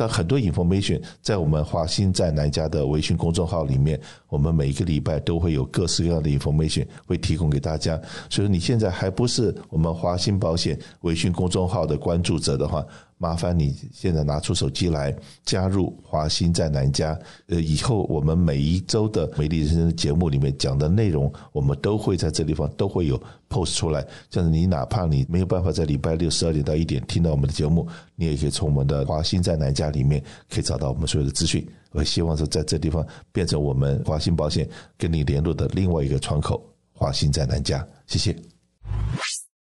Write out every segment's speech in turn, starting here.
但很多 information 在我们华鑫在南家的微信公众号里面，我们每一个礼拜都会有各式各样的 information 会提供给大家。所以你现在还不是我们华鑫保险微信公众号的关注者的话，麻烦你现在拿出手机来加入华新在南家。呃，以后我们每一周的美丽人生的节目里面讲的内容，我们都会在这地方都会有 post 出来。这样子，你哪怕你没有办法在礼拜六十二点到一点听到我们的节目，你也可以从我们的华新在南家里面可以找到我们所有的资讯。我希望是在这地方变成我们华新保险跟你联络的另外一个窗口。华新在南家，谢谢。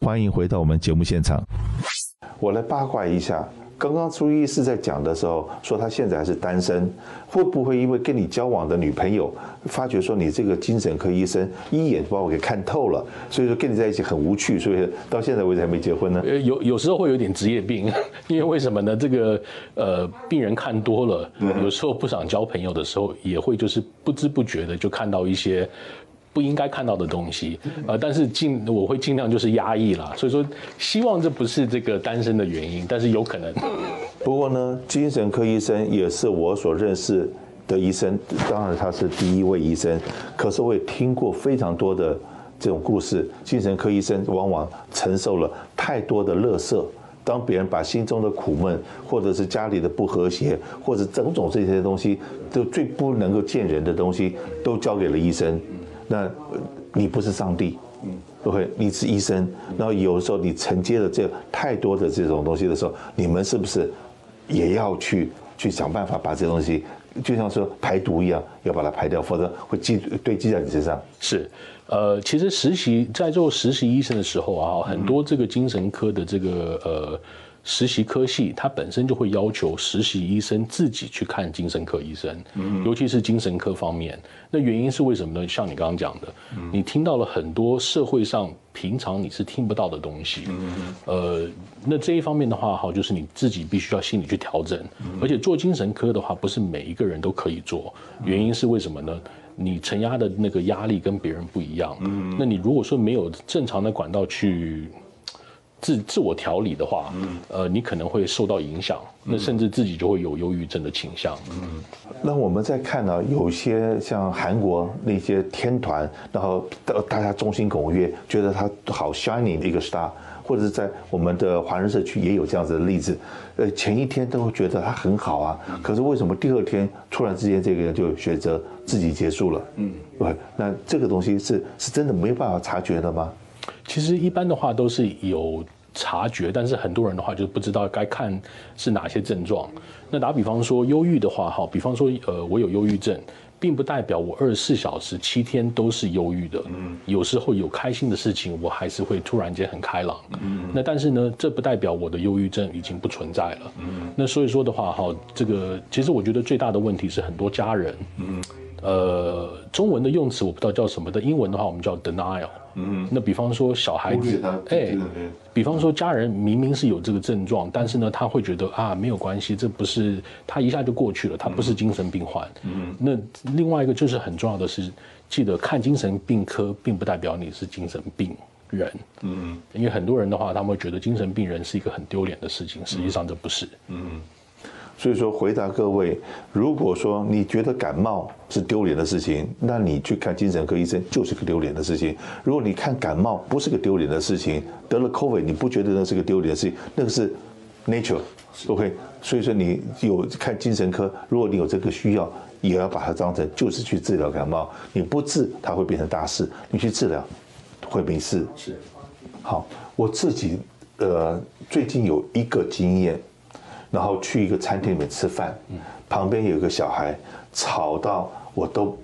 欢迎回到我们节目现场。我来八卦一下，刚刚朱医师在讲的时候说他现在还是单身，会不会因为跟你交往的女朋友发觉说你这个精神科医生一眼把我给看透了，所以说跟你在一起很无趣，所以到现在为止还没结婚呢？呃，有有时候会有点职业病，因为为什么呢？这个呃，病人看多了，有时候不想交朋友的时候，也会就是不知不觉的就看到一些。不应该看到的东西，呃，但是尽我会尽量就是压抑啦，所以说希望这不是这个单身的原因，但是有可能。不过呢，精神科医生也是我所认识的医生，当然他是第一位医生，可是我也听过非常多的这种故事，精神科医生往往承受了太多的乐色，当别人把心中的苦闷，或者是家里的不和谐，或者种种这些东西，都最不能够见人的东西，都交给了医生。那，你不是上帝，嗯，对不对？你是医生，然后有的时候你承接了这太多的这种东西的时候，你们是不是也要去去想办法把这东西，就像说排毒一样，要把它排掉，否则会积堆积在你身上。是，呃，其实实习在做实习医生的时候啊，很多这个精神科的这个呃。实习科系，它本身就会要求实习医生自己去看精神科医生，尤其是精神科方面。那原因是为什么呢？像你刚刚讲的，你听到了很多社会上平常你是听不到的东西。呃，那这一方面的话，哈，就是你自己必须要心理去调整。而且做精神科的话，不是每一个人都可以做。原因是为什么呢？你承压的那个压力跟别人不一样。那你如果说没有正常的管道去。自自我调理的话，呃，你可能会受到影响，那甚至自己就会有忧郁症的倾向。嗯，那我们再看呢，有些像韩国那些天团，然后大家众星拱月，觉得他好 shining 的一个 star，或者是在我们的华人社区也有这样子的例子。呃，前一天都会觉得他很好啊，可是为什么第二天突然之间这个人就选择自己结束了？嗯，对，那这个东西是是真的没有办法察觉的吗？其实一般的话都是有察觉，但是很多人的话就不知道该看是哪些症状。那打比方说忧郁的话，哈，比方说呃我有忧郁症，并不代表我二十四小时七天都是忧郁的。嗯，有时候有开心的事情，我还是会突然间很开朗。嗯，那但是呢，这不代表我的忧郁症已经不存在了。嗯，那所以说的话，哈，这个其实我觉得最大的问题是很多家人，嗯，呃，中文的用词我不知道叫什么的，英文的话我们叫 denial。嗯，那比方说小孩子，哎，比方说家人明明是有这个症状，但是呢，他会觉得啊，没有关系，这不是他一下就过去了，他不是精神病患。嗯，那另外一个就是很重要的是，记得看精神病科，并不代表你是精神病人。嗯，因为很多人的话，他们会觉得精神病人是一个很丢脸的事情，实际上这不是。嗯。所以说，回答各位，如果说你觉得感冒是丢脸的事情，那你去看精神科医生就是个丢脸的事情。如果你看感冒不是个丢脸的事情，得了 COVID 你不觉得那是个丢脸的事情，那个是 nature，OK？所以说你有看精神科，如果你有这个需要，也要把它当成就是去治疗感冒。你不治，它会变成大事；你去治疗，会没事。是。好，我自己呃最近有一个经验。然后去一个餐厅里面吃饭，旁边有一个小孩吵到我都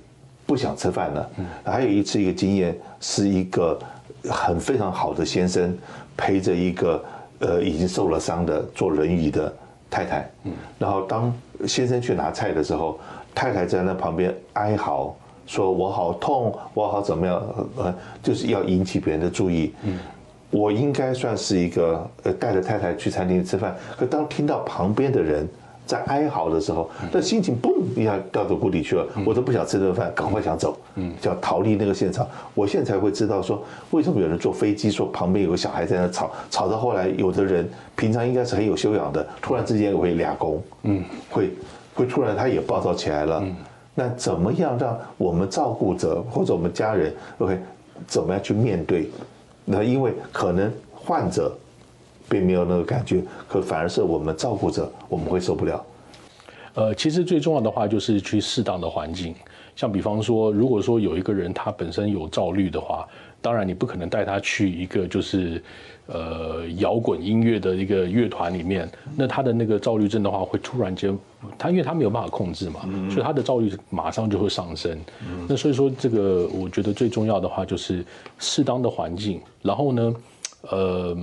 不想吃饭了。还有一次一个经验，是一个很非常好的先生陪着一个呃已经受了伤的坐轮椅的太太。然后当先生去拿菜的时候，太太在那旁边哀嚎，说我好痛，我好怎么样，呃，就是要引起别人的注意。我应该算是一个呃带着太太去餐厅吃饭，可当听到旁边的人在哀嚎的时候，那心情嘣一下掉到谷底去了，我都不想吃顿饭，赶快想走，嗯，想逃离那个现场。我现在才会知道说，为什么有人坐飞机说旁边有个小孩在那吵，吵到后来，有的人平常应该是很有修养的，突然之间会俩攻，嗯，会会突然他也暴躁起来了。那怎么样让我们照顾者或者我们家人，OK，怎么样去面对？那因为可能患者。并没有那个感觉，可反而是我们照顾者，我们会受不了。呃，其实最重要的话就是去适当的环境，像比方说，如果说有一个人他本身有躁虑的话，当然你不可能带他去一个就是呃摇滚音乐的一个乐团里面，那他的那个躁郁症的话会突然间，他因为他没有办法控制嘛，所以他的躁郁马上就会上升。那所以说这个我觉得最重要的话就是适当的环境，然后呢，呃。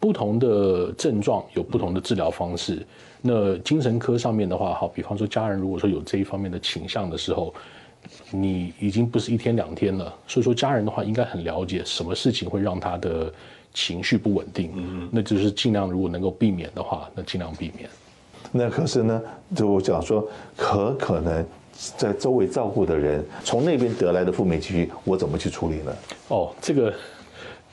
不同的症状有不同的治疗方式。那精神科上面的话，好，比方说家人如果说有这一方面的倾向的时候，你已经不是一天两天了，所以说家人的话应该很了解什么事情会让他的情绪不稳定。嗯，那就是尽量如果能够避免的话，那尽量避免。那可是呢，就我讲说，可可能在周围照顾的人从那边得来的负面情绪，我怎么去处理呢？哦，这个。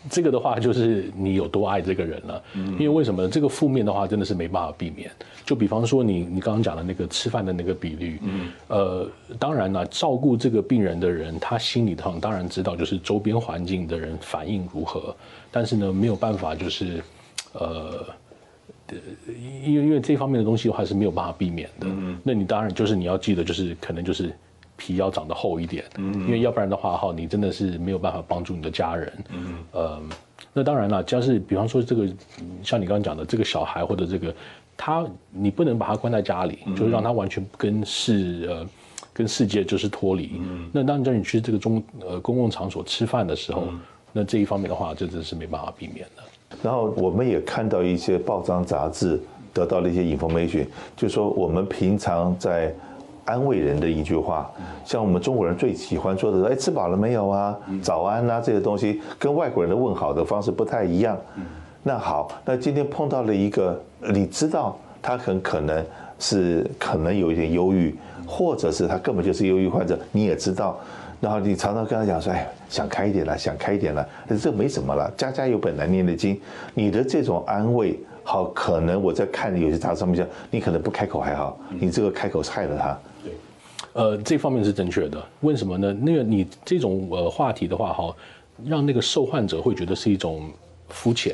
这个的话就是你有多爱这个人了，因为为什么这个负面的话真的是没办法避免。就比方说你你刚刚讲的那个吃饭的那个比率，呃，当然了，照顾这个病人的人，他心里头当然知道就是周边环境的人反应如何，但是呢没有办法就是，呃，因为因为这方面的东西的话是没有办法避免的。那你当然就是你要记得就是可能就是。皮要长得厚一点，嗯，因为要不然的话哈，你真的是没有办法帮助你的家人，嗯，呃，那当然了，就是比方说这个，像你刚刚讲的这个小孩或者这个他，你不能把他关在家里，就是让他完全跟世呃跟世界就是脱离，嗯，那当你去这个中呃公共场所吃饭的时候，那这一方面的话，这真是没办法避免的。然后我们也看到一些报章杂志得到了一些 information，就是说我们平常在。安慰人的一句话，像我们中国人最喜欢说的，哎，吃饱了没有啊？早安啊，这些东西跟外国人的问好的方式不太一样。那好，那今天碰到了一个，你知道他很可能是可能有一点忧郁，或者是他根本就是忧郁患者，你也知道。然后你常常跟他讲说，哎，想开一点了，想开一点了，这没什么了，家家有本难念的经。你的这种安慰，好，可能我在看有些杂志上面讲，你可能不开口还好，你这个开口害了他。对呃，这方面是正确的。为什么呢？那个你这种呃话题的话，哈，让那个受患者会觉得是一种肤浅，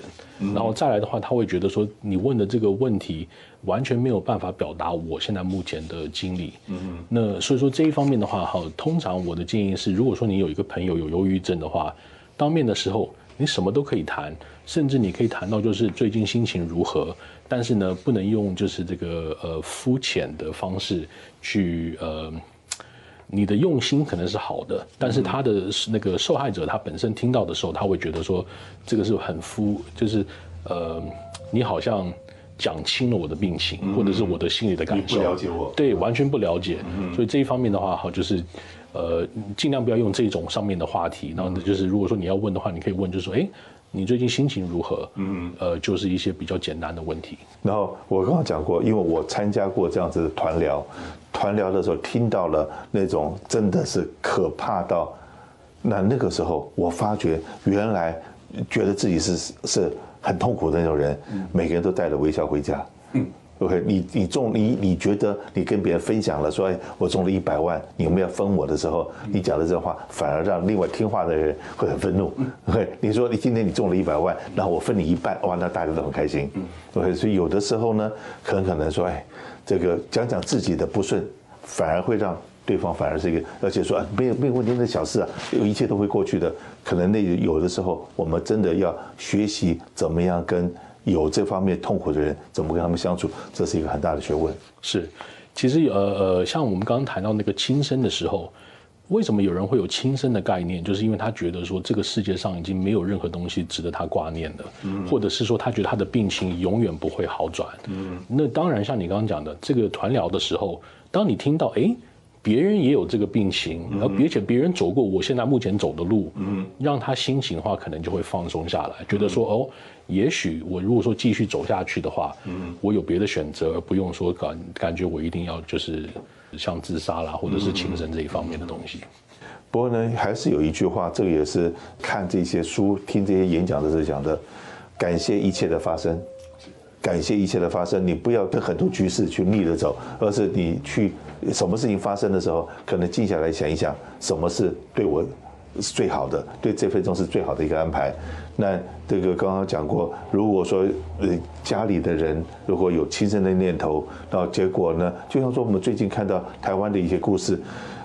然后再来的话，他会觉得说你问的这个问题完全没有办法表达我现在目前的经历。嗯，那所以说这一方面的话，哈，通常我的建议是，如果说你有一个朋友有忧郁症的话，当面的时候你什么都可以谈，甚至你可以谈到就是最近心情如何。但是呢，不能用就是这个呃肤浅的方式去呃。你的用心可能是好的，但是他的那个受害者他本身听到的时候，他会觉得说这个是很肤，就是呃，你好像讲清了我的病情，或者是我的心里的感受，不了解我，对，完全不了解。所以这一方面的话，好，就是呃，尽量不要用这种上面的话题。然后就是如果说你要问的话，你可以问，就是说，哎。你最近心情如何？嗯，呃，就是一些比较简单的问题。然后我刚刚讲过，因为我参加过这样子的团聊，团聊的时候听到了那种真的是可怕到，那那个时候我发觉原来觉得自己是是很痛苦的那种人，每个人都带着微笑回家。嗯。OK，你你中你你觉得你跟别人分享了说，哎，我中了一百万，你有没有分我的时候，你讲的这话反而让另外听话的人会很愤怒。OK，你说你今天你中了一百万，然后我分你一半，哇，那大家都很开心。OK，所以有的时候呢，很可能说，哎，这个讲讲自己的不顺，反而会让对方反而是一个，而且说啊，没有没有问题，的小事啊，有一切都会过去的。可能那有的时候，我们真的要学习怎么样跟。有这方面痛苦的人，怎么跟他们相处，这是一个很大的学问。是，其实呃呃，像我们刚刚谈到那个轻生的时候，为什么有人会有轻生的概念？就是因为他觉得说这个世界上已经没有任何东西值得他挂念的，嗯，或者是说他觉得他的病情永远不会好转。嗯，那当然像你刚刚讲的这个团疗的时候，当你听到哎。别人也有这个病情，而而且别人走过我现在目前走的路，嗯，让他心情的话可能就会放松下来，觉得说哦，也许我如果说继续走下去的话，嗯，我有别的选择，而不用说感感觉我一定要就是像自杀啦，或者是轻生这一方面的东西。不过呢，还是有一句话，这个也是看这些书、听这些演讲的时候讲的，感谢一切的发生。感谢一切的发生，你不要跟很多局势去逆着走，而是你去什么事情发生的时候，可能静下来想一想，什么是对我是最好的，对这份中是最好的一个安排。那这个刚刚讲过，如果说呃家里的人如果有轻生的念头，然后结果呢，就像说我们最近看到台湾的一些故事。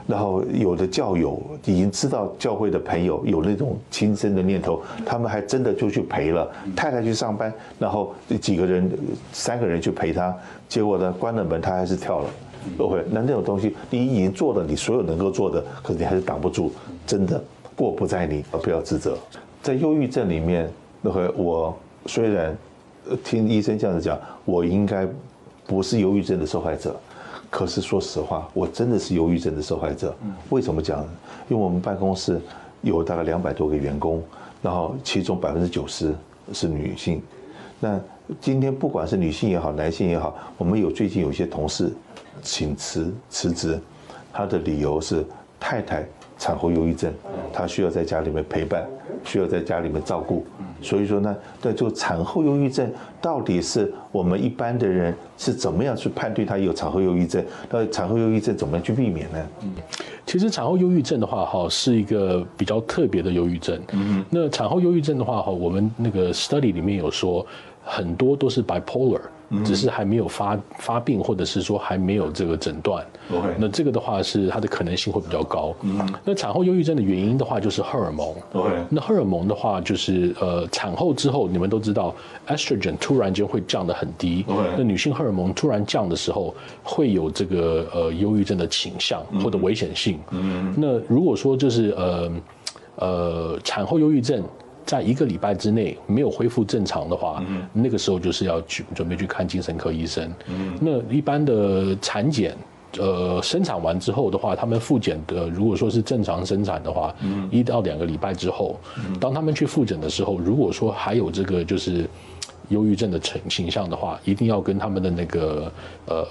然后有的教友已经知道教会的朋友有那种轻生的念头，他们还真的就去陪了太太去上班，然后几个人三个人去陪他，结果呢关了门他还是跳了。OK，那那种东西你已经做了你所有能够做的，可是你还是挡不住，真的过不在你，而不要自责。在忧郁症里面，那会我虽然听医生这样子讲，我应该不是忧郁症的受害者。可是说实话，我真的是忧郁症的受害者。为什么讲？因为我们办公室有大概两百多个员工，然后其中百分之九十是女性。那今天不管是女性也好，男性也好，我们有最近有些同事请辞辞职，他的理由是太太产后忧郁症，他需要在家里面陪伴，需要在家里面照顾。所以说呢，对，就产后忧郁症到底是我们一般的人是怎么样去判断他有产后忧郁症？那产后忧郁症怎么样去避免呢？嗯，其实产后忧郁症的话，哈，是一个比较特别的忧郁症。嗯，那产后忧郁症的话，哈，我们那个 study 里面有说，很多都是 bipolar。只是还没有发发病，或者是说还没有这个诊断。OK，那这个的话是它的可能性会比较高。嗯，那产后忧郁症的原因的话就是荷尔蒙。OK，那荷尔蒙的话就是呃产后之后，你们都知道，estrogen 突然间会降得很低。OK，那女性荷尔蒙突然降的时候，会有这个呃忧郁症的倾向或者危险性。嗯，那如果说就是呃呃产后忧郁症。在一个礼拜之内没有恢复正常的话，嗯，那个时候就是要去准备去看精神科医生。嗯，那一般的产检，呃，生产完之后的话，他们复检的如果说是正常生产的话，嗯，一到两个礼拜之后，当他们去复诊的时候，如果说还有这个就是忧郁症的成倾向的话，一定要跟他们的那个呃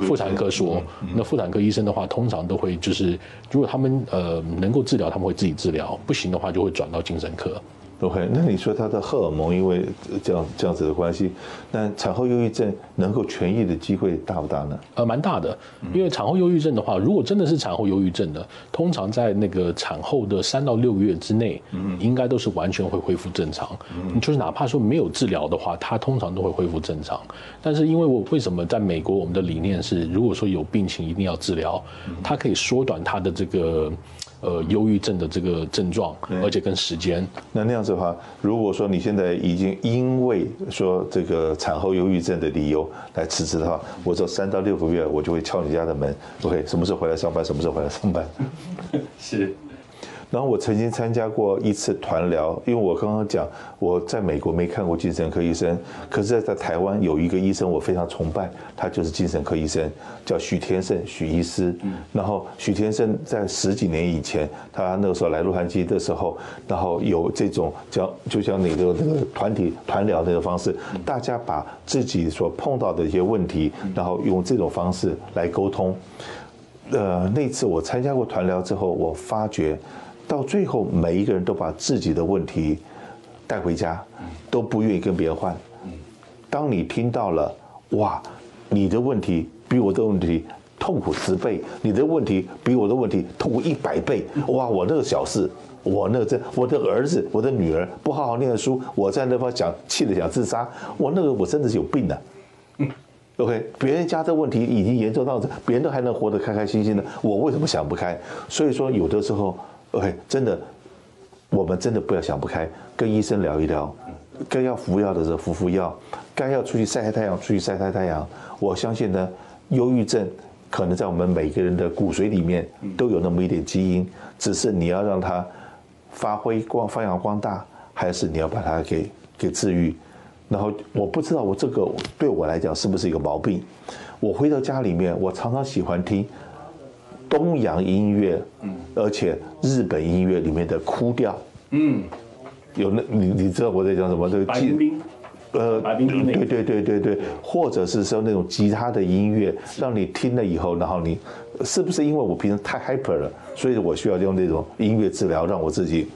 妇产科说。那妇产科医生的话，通常都会就是如果他们呃能够治疗，他们会自己治疗；不行的话，就会转到精神科。OK，那你说他的荷尔蒙因为这样这样子的关系，那产后忧郁症能够痊愈的机会大不大呢？呃，蛮大的，因为产后忧郁症的话，如果真的是产后忧郁症的，通常在那个产后的三到六个月之内，嗯，应该都是完全会恢复正常。嗯，就是哪怕说没有治疗的话，它通常都会恢复正常。但是因为我为什么在美国，我们的理念是，如果说有病情一定要治疗，它可以缩短它的这个。呃，忧郁症的这个症状，而且跟时间。那那样子的话，如果说你现在已经因为说这个产后忧郁症的理由来辞职的话，我这三到六个月，我就会敲你家的门。OK，什么时候回来上班？什么时候回来上班？是。然后我曾经参加过一次团聊，因为我刚刚讲我在美国没看过精神科医生，可是在台湾有一个医生我非常崇拜，他就是精神科医生，叫许天胜许医师。然后许天胜在十几年以前，他那个时候来洛杉矶的时候，然后有这种叫就像那个那个团体团聊那个方式，大家把自己所碰到的一些问题，然后用这种方式来沟通。呃，那次我参加过团聊之后，我发觉。到最后，每一个人都把自己的问题带回家，都不愿意跟别人换。当你听到了，哇，你的问题比我的问题痛苦十倍，你的问题比我的问题痛苦一百倍，哇，我那个小事，我那个这，我的儿子，我的女儿不好好念书，我在那方想气得想自杀，我那个我真的是有病的。OK，别人家的问题已经严重到这，别人都还能活得开开心心的，我为什么想不开？所以说，有的时候。OK，真的，我们真的不要想不开，跟医生聊一聊，该要服药的时候服服药，该要出去晒晒太阳出去晒晒太阳。我相信呢，忧郁症可能在我们每个人的骨髓里面都有那么一点基因，只是你要让它发挥光发扬光大，还是你要把它给给治愈。然后我不知道我这个对我来讲是不是一个毛病。我回到家里面，我常常喜欢听。东洋音乐，嗯，而且日本音乐里面的哭调，嗯，有那你你知道我在讲什么？这个白冰冰，呃，白冰冰，对对对对对，或者是说那种吉他的音乐，让你听了以后，然后你是不是因为我平时太 hyper 了，所以我需要用那种音乐治疗，让我自己。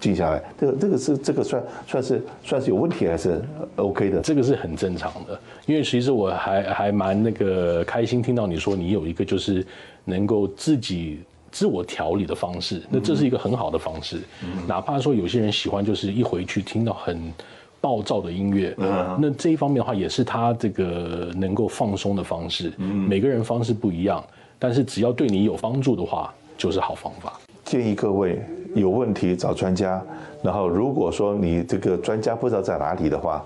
记下来，这个这个是这个算算是算是有问题还是 OK 的？这个是很正常的，因为其实我还还蛮那个开心听到你说你有一个就是能够自己自我调理的方式，那这是一个很好的方式。嗯、哪怕说有些人喜欢就是一回去听到很暴躁的音乐，嗯、那这一方面的话也是他这个能够放松的方式。嗯、每个人方式不一样，但是只要对你有帮助的话，就是好方法。建议各位有问题找专家，然后如果说你这个专家不知道在哪里的话，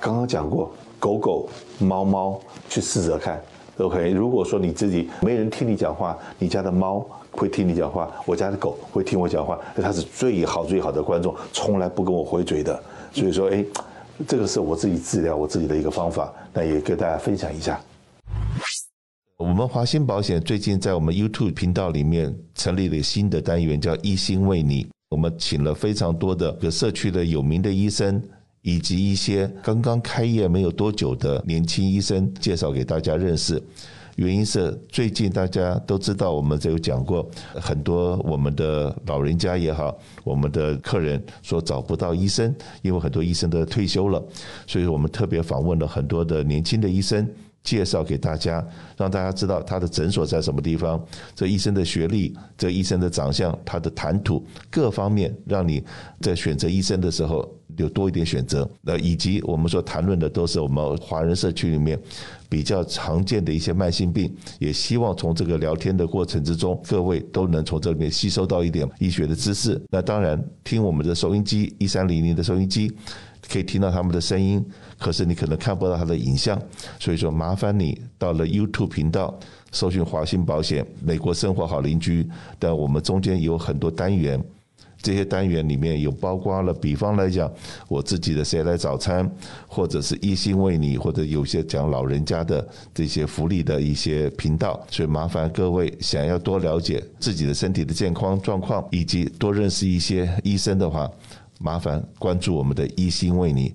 刚刚讲过，狗狗、猫猫去试着看，OK。如果说你自己没人听你讲话，你家的猫会听你讲话，我家的狗会听我讲话，它是最好最好的观众，从来不跟我回嘴的。所以说，哎，这个是我自己治疗我自己的一个方法，那也跟大家分享一下。我们华鑫保险最近在我们 YouTube 频道里面成立了新的单元，叫“一心为你”。我们请了非常多的社区的有名的医生，以及一些刚刚开业没有多久的年轻医生，介绍给大家认识。原因是最近大家都知道，我们这有讲过很多我们的老人家也好，我们的客人说找不到医生，因为很多医生都退休了，所以我们特别访问了很多的年轻的医生。介绍给大家，让大家知道他的诊所在什么地方，这医生的学历，这医生的长相，他的谈吐各方面，让你在选择医生的时候有多一点选择。那以及我们说谈论的都是我们华人社区里面比较常见的一些慢性病，也希望从这个聊天的过程之中，各位都能从这里面吸收到一点医学的知识。那当然，听我们的收音机一三零零的收音机。可以听到他们的声音，可是你可能看不到他的影像，所以说麻烦你到了 YouTube 频道搜寻华兴保险美国生活好邻居。但我们中间有很多单元，这些单元里面有包括了，比方来讲我自己的谁来早餐，或者是医心为你，或者有些讲老人家的这些福利的一些频道。所以麻烦各位想要多了解自己的身体的健康状况，以及多认识一些医生的话。麻烦关注我们的一心为你。